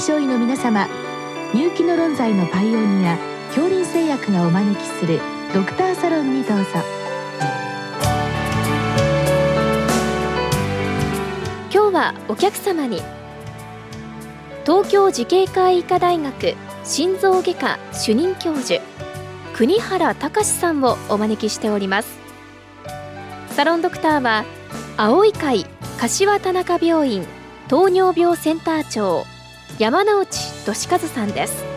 症医の皆様入気の論剤のパイオニア恐林製薬がお招きするドクターサロンにどうぞ。今日はお客様に東京慈恵会医科大学心臓外科主任教授国原隆さんをお招きしております。サロンドクターは青い会柏田中病院糖尿病センター長山内俊和さんです。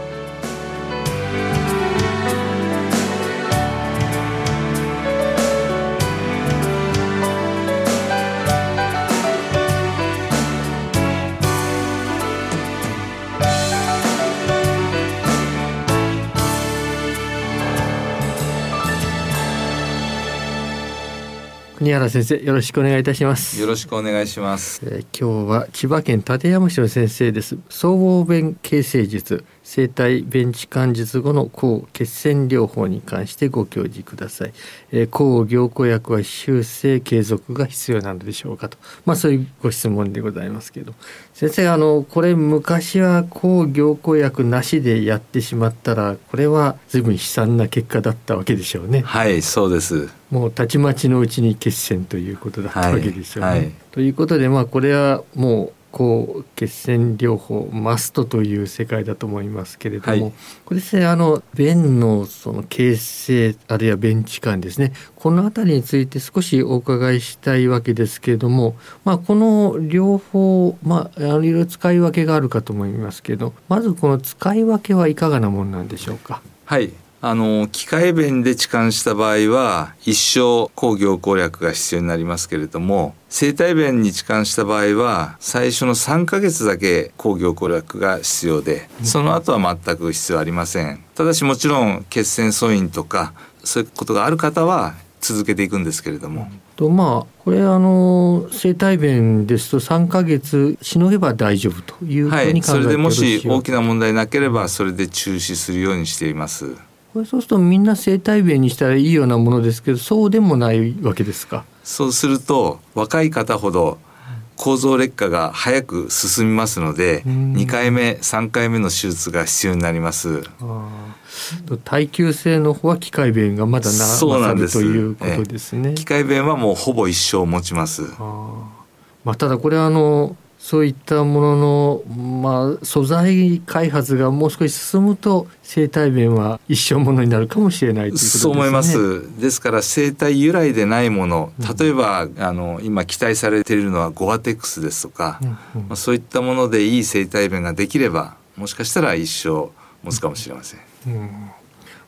国原先生よろしくお願いいたします。よろしくお願いします、えー、今日は千葉県館山市の先生です。総合弁形成術生体弁置換術後の抗血栓療法に関してご教示ください、えー、抗凝固薬は修正継続が必要なのでしょうかと。まあそういうご質問でございますけど。先生あのこれ昔は抗凝固薬なしでやってしまったらこれは随分悲惨な結果だったわけでしょうね。はいそうです。もうたちまちのうちに血栓ということだったわけでしょうね。はいはい、ということでまあこれはもう抗血栓療法マストという世界だと思いますけれども、はい、これですねあの便のその形成あるいは便置換ですね。この辺りについて少しお伺いしたいわけですけれども、まあ、この両方、まあ、いろいろ使い分けがあるかと思いますけどまずこの使い分けはいかがなものなんでしょうか？はいあの機械弁で置換した場合は一生抗凝固薬が必要になりますけれども生体弁に置換した場合は最初の3ヶ月だけ抗凝固薬が必要でその後は全く必要ありませんただしもちろん血栓素因とかそういうことがある方は続けていくんですけれども。とまあこれあの生体弁ですと3ヶ月しのげば大丈夫というふうに考えて、はい、それでもし大きな問題なければそれで中止するようにしています。これそうするとみんな生体弁にしたらいいようなものですけどそうでもないわけですか？そうすると若い方ほど構造劣化が早く進みますので2回目3回目の手術が必要になります。耐久性の方は機械弁がまだなそうなんです。ということですね。機械弁はもうほぼ一生持ちます。まあ、ただこれはあのそういったものの、まあ、素材開発がもう少し進むと生体弁は一生ものになるかもしれないということですね。そう思います。ですから生体由来でないもの、例えば、うん、あの今期待されているのはゴアテックスですとか、うんうん、まあ、そういったものでいい生体弁ができればもしかしたら一生持つかもしれません。うん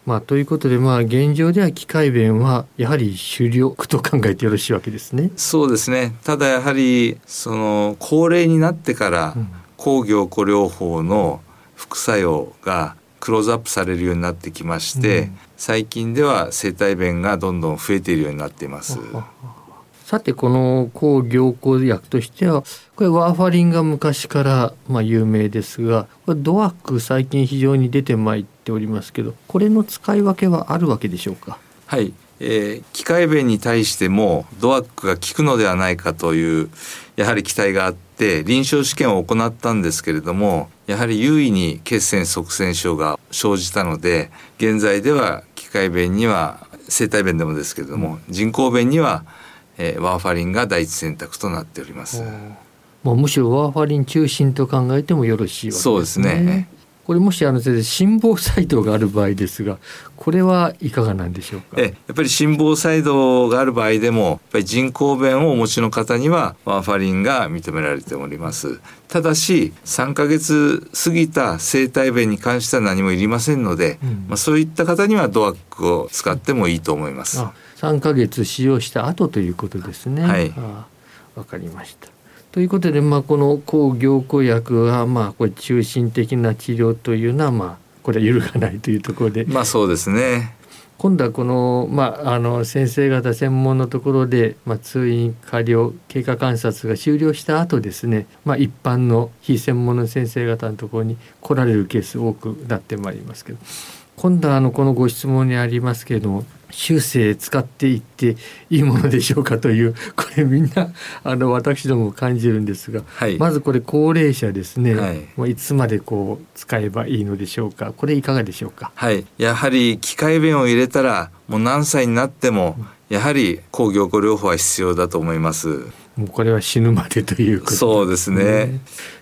まあ、ということで、まあ、現状では機械弁はやはり主力と考えてよろしいわけですね。そうですねただやはりその高齢になってから抗凝固療法の副作用がクローズアップされるようになってきまして、うん、最近では生体弁がどんどん増えているようになっています。さてこの抗凝固薬としてはこれワーファリンが昔からまあ有名ですがこれドワック最近非常に出てまいっておりますけどこれの使い分けはあるわけでしょうか？はい、えー、機械弁に対してもドワックが効くのではないかというやはり期待があって臨床試験を行ったんですけれどもやはり優位に血栓塞栓症が生じたので現在では機械弁には生体弁でもですけれども、人工弁にはえー、ワーファリンが第一選択となっております。まあ、むしろワーファリン中心と考えてもよろしいわけですね。そうですね。これもしあの先生心房細動がある場合ですがこれはいかがなんでしょうか？えやっぱり心房細動がある場合でもやっぱり人工弁をお持ちの方にはワーファリンが認められておりますただし3ヶ月過ぎた生体弁に関しては何もいりませんので、うん、まあ、そういった方にはドアックを使ってもいいと思います、3ヶ月使用した後ということですね。はい、わかりました。ということで、まあ、この抗凝固薬は、まあ、これ中心的な治療というのは、まあ、これは揺るがないというところで。まあ、そうですね。今度はこの,、まあ、あの先生方専門のところで、まあ、通院過療経過観察が終了した後ですね、まあ、一般の非専門の先生方のところに来られるケース多くなってまいりますけど今度はあのこのご質問にありますけれども修正使っていっていいものでしょうかというこれみんなあの私ども感じるんですが、はい、まずこれ高齢者ですね、はい、いつまでこう使えばいいのでしょうか。これいかがでしょうか。はい。やはり機械弁を入れたらもう何歳になってもやはり抗凝固療法は必要だと思います。もうこれは死ぬまでということ、ね、そうですね。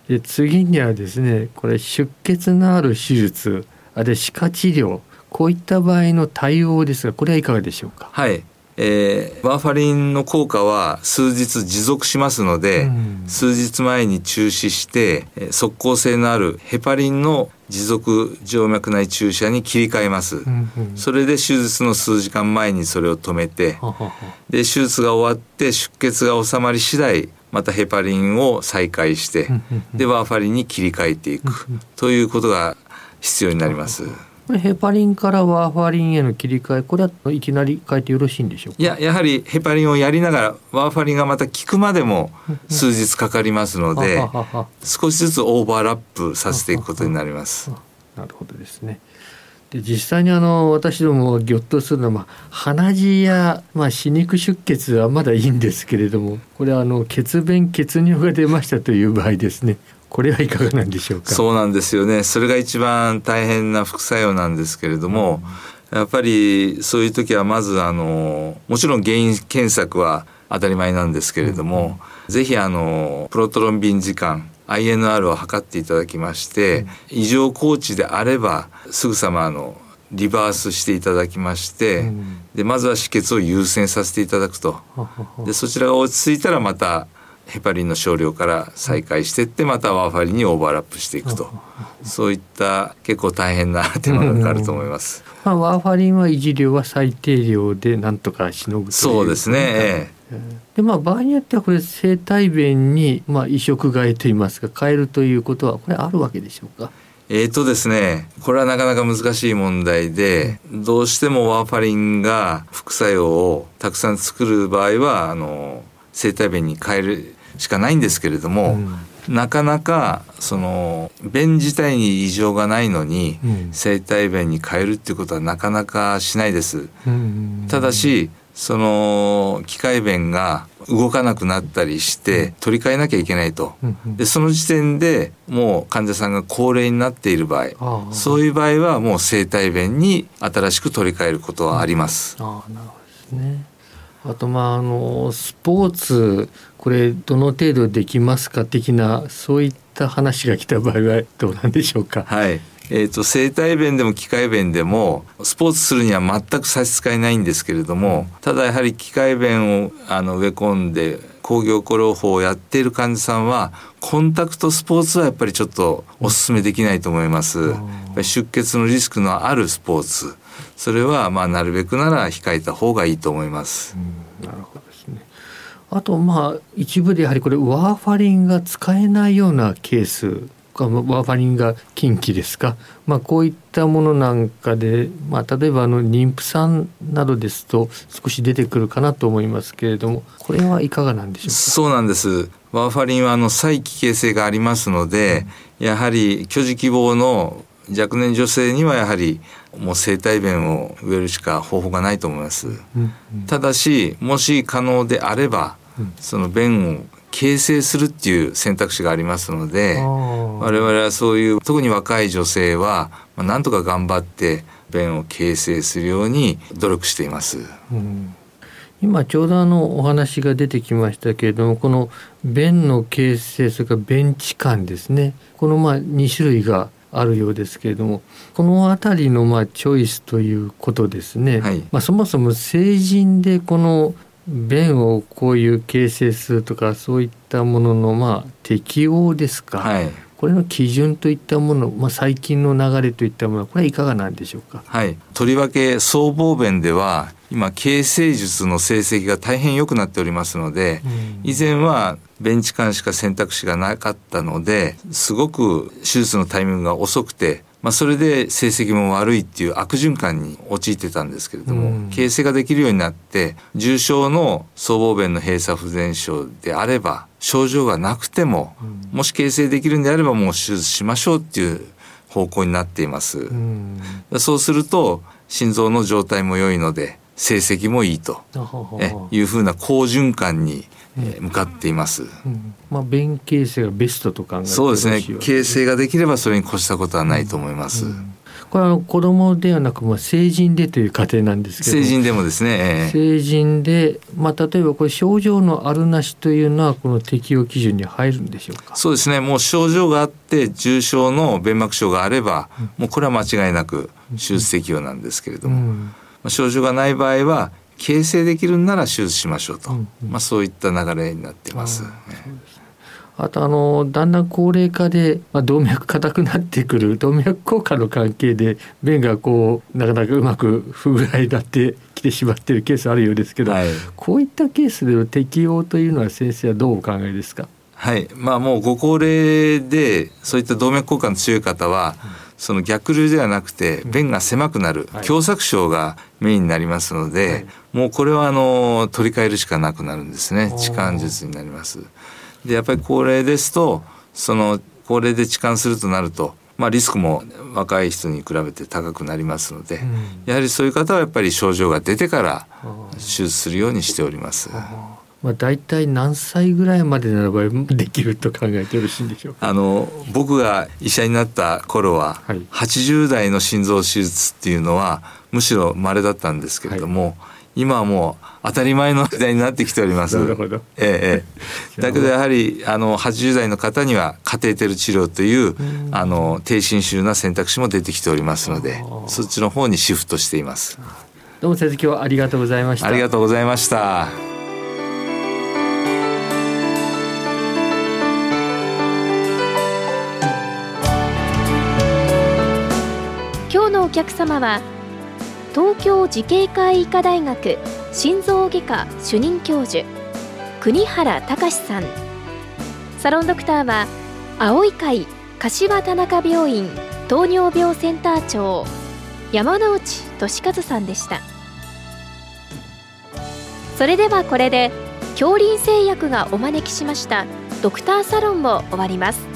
で次にはですねこれ出血のある手術あるいは歯科治療こういった場合の対応ですがこれはいかがでしょうか？はい。えー、ワーファリンの効果は数日持続しますので、うん、数日前に中止して即効性のあるヘパリンの持続静脈内注射に切り替えます、うんうん、それで手術の数時間前にそれを止めてで手術が終わって出血が収まり次第またヘパリンを再開してでワーファリンに切り替えていく。ということが必要になります。これヘパリンからワーファリンへの切り替えこれはいきなり変えてよろしいんでしょういややはりヘパリンをやりながらワーファリンがまた効くまでも数日かかりますので少しずつオーバーラップさせていくことになります。なるほどですね。で実際にあの私どもぎょっとするのは、まあ、鼻血や、まあ、歯肉出血はまだいいんですけれどもこれはあの血便血尿が出ましたという場合ですねこれはいかがなんでしょうか？そうなんですよね。それが一番大変な副作用なんですけれども、うん、やっぱりそういう時はまずあのもちろん原因検索は当たり前なんですけれども、うん、ぜひあのプロトロンビン時間 INR を測っていただきまして、うん、異常高値であればすぐさまあのリバースしていただきまして、うん、でまずは止血を優先させていただくと。でそちらが落ち着いたらまたヘパリンの少量から再開していってまたワーファリンにオーバーラップしていくとそういった結構大変な手間がかかると思います。まあ、ワーファリンは維持量は最低量でなんとかしのぐそうですね。でまあ場合によってはこれ生体弁にまあ移植替えといいますか変えるということはこれあるわけでしょうか？えーとですね、これはなかなか難しい問題で、どうしてもワーファリンが副作用をたくさん作る場合はあの生体弁に変えるしかないんですけれども、うん、なかなかその便自体に異常がないのに、うん、生体便に変えるっていうことはなかなかしないです。ただしその機械弁が動かなくなったりして取り替えなきゃいけないと、でその時点でもう患者さんが高齢になっている場合そういう場合はもう生体弁に新しく取り替えることはあります。あなるほどですね。あとまああのスポーツこれどの程度できますか的なそういった話が来た場合はどうなんでしょうか？はいえーと、生体弁でも機械弁でもスポーツするには全く差し支えないんですけれどもただやはり機械弁をあの植え込んで工業コ療法をやっている患者さんはコンタクトスポーツはやっぱりちょっとお勧めできないと思います。出血のリスクのあるスポーツそれはまあなるべくなら控えた方がいいと思います。なるほどですね。あとまあ一部でやはりこれワーファリンが使えないようなケースワーファリンが禁忌ですか、まあ、こういったものなんかで、まあ、例えばあの妊婦さんなどですと少し出てくるかなと思いますけれどもこれはいかがなんでしょうか？そうなんです。ワーファリンはあの再帰形性がありますので、うん、やはり居住希望の若年女性にはやはりもう生体弁を植えるしか方法がないと思います、うんうん、ただしもし可能であれば、うん、その弁を形成するっていう選択肢がありますので我々はそういう特に若い女性は、まあ、なんとか頑張って便を形成するように努力しています。うん。今ちょうどあのお話が出てきましたけれどもこの便の形成それから便置換ですね。このまあ2種類があるようですけれどもこの辺りのまあチョイスということですね、はい、まあ、そもそも成人でこの便をこういう形成するとかそういったもののまあ適応ですか、はい、これの基準といったもの、まあ、最近の流れといったものこれはいかがなんでしょうか。はい、とりわけ僧帽弁では今形成術の成績が大変良くなっておりますので、うん、以前はベンチ間しか選択肢がなかったのですごく手術のタイミングが遅くてまあ、それで成績も悪いっていう悪循環に陥ってたんですけれども、うん、形成ができるようになって重症の僧帽弁の閉鎖不全症であれば症状がなくても、うん、もし形成できるんであればもう手術しましょうっていう方向になっています。うそうすると心臓の状態も良いので成績もいいというふうな好循環に向かっています。うん、まあ便形成がベストと考えそうですね。形成ができればそれに越したことはないと思います。うん。うんこれは子供ではなく、まあ、成人でという過程なんですけど。成人でもですね、えー、成人で、まあ、例えばこれ症状のあるなしというのはこの適用基準に入るんでしょうか？そうですね。もう症状があって重症の弁膜症があれば、うん、もうこれは間違いなく手術適用なんですけれども、うん、まあ、症状がない場合は形成できるなら手術しましょうと、うんうん、まあ、そういった流れになってます。あとあのだんだん高齢化で、まあ、動脈硬くなってくる動脈硬化の関係で便がこうなかなかうまく不具合になってきてしまっているケースあるようですけど、はい、こういったケースでの適用というのは先生はどうお考えですか？はい。まあもうご高齢でそういった動脈硬化の強い方は、うんその逆流ではなくて便が狭くなる狭窄症がメインになりますので、はい、もうこれはあの取り替えるしかなくなるんですね。痴漢術になります。でやっぱり高齢ですとその高齢で痴漢するとなると、まあ、リスクも若い人に比べて高くなりますので、うん、やはりそういう方はやっぱり症状が出てから手術するようにしております。まあ、大体何歳ぐらいまでならばできると考えてよろしいんでしょうあの僕が医者になった頃は、はい、80代の心臓手術っていうのはむしろ稀だったんですけれども、はい今はもう当たり前の時代になってきております。なるほど。ええ。だけどやはりあの80代の方にはカテーテル治療というあの低侵襲な選択肢も出てきておりますので、そっちの方にシフトしています。どうも先生今日はありがとうございました。ありがとうございました。のお客様は。東京慈恵会医科大学心臓外科主任教授国原隆さんサロンドクターは青い会柏田中病院糖尿病センター長山内俊和さんでしたそれではこれで恐林製薬がお招きしましたドクターサロンを終わります